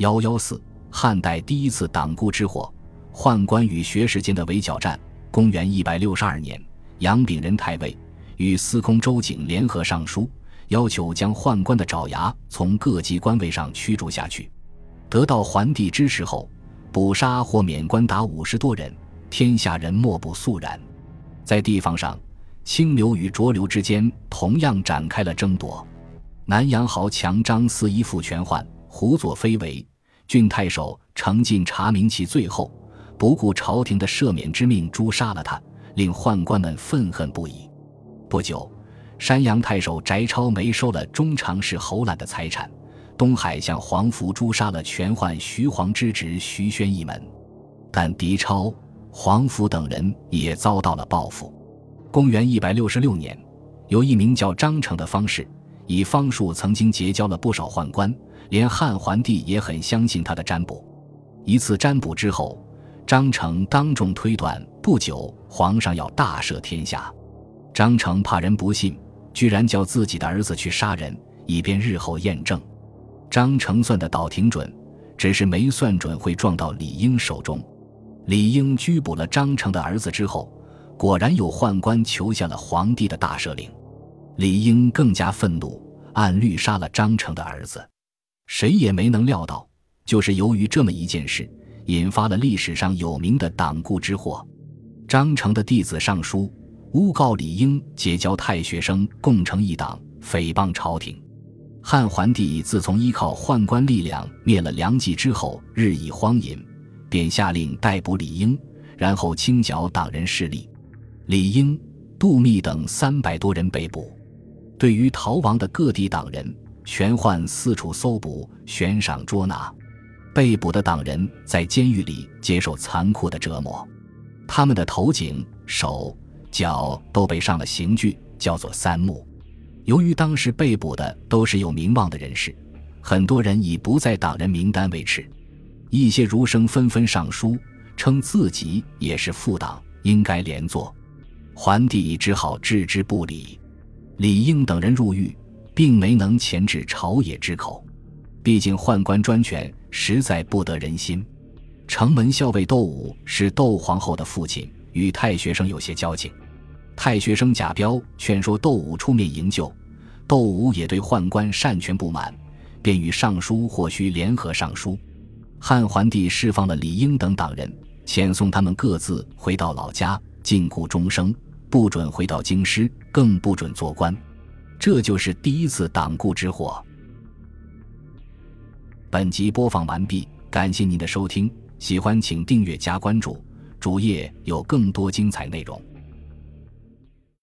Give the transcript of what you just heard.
幺幺四，汉代第一次党锢之祸，宦官与学士间的围剿战。公元一百六十二年，杨炳仁太尉与司空周景联合上书，要求将宦官的爪牙从各级官位上驱逐下去。得到桓帝支持后，捕杀或免官达五十多人，天下人莫不肃然。在地方上，清流与浊流之间同样展开了争夺。南阳豪强张思依附权宦，胡作非为。郡太守程进查明其罪后，不顾朝廷的赦免之命，诛杀了他，令宦官们愤恨不已。不久，山阳太守翟超没收了中常侍侯览的财产。东海向黄福诛杀了权宦徐晃之侄徐宣一门，但狄超、黄福等人也遭到了报复。公元一百六十六年，有一名叫张成的方士，以方术曾经结交了不少宦官。连汉桓帝也很相信他的占卜。一次占卜之后，张成当众推断，不久皇上要大赦天下。张成怕人不信，居然叫自己的儿子去杀人，以便日后验证。张成算的倒挺准，只是没算准会撞到李英手中。李英拘捕了张成的儿子之后，果然有宦官求下了皇帝的大赦令。李英更加愤怒，按律杀了张成的儿子。谁也没能料到，就是由于这么一件事，引发了历史上有名的党锢之祸。张成的弟子上书诬告李英结交太学生，共成一党，诽谤朝廷。汉桓帝自从依靠宦官力量灭了梁冀之后，日益荒淫，便下令逮捕李英，然后清剿党人势力。李英、杜密等三百多人被捕。对于逃亡的各地党人，玄幻四处搜捕、悬赏捉拿，被捕的党人在监狱里接受残酷的折磨，他们的头颈、手脚都被上了刑具，叫做三木。由于当时被捕的都是有名望的人士，很多人已不在党人名单为耻，一些儒生纷纷上书，称自己也是副党，应该连坐。桓帝只好置之不理。李应等人入狱。并没能钳制朝野之口，毕竟宦官专权实在不得人心。城门校尉窦武是窦皇后的父亲，与太学生有些交情。太学生贾彪劝说窦武出面营救，窦武也对宦官擅权不满，便与尚书或须联合上书。汉桓帝释放了李英等党人，遣送他们各自回到老家，禁锢终生，不准回到京师，更不准做官。这就是第一次党锢之祸。本集播放完毕，感谢您的收听，喜欢请订阅加关注，主页有更多精彩内容。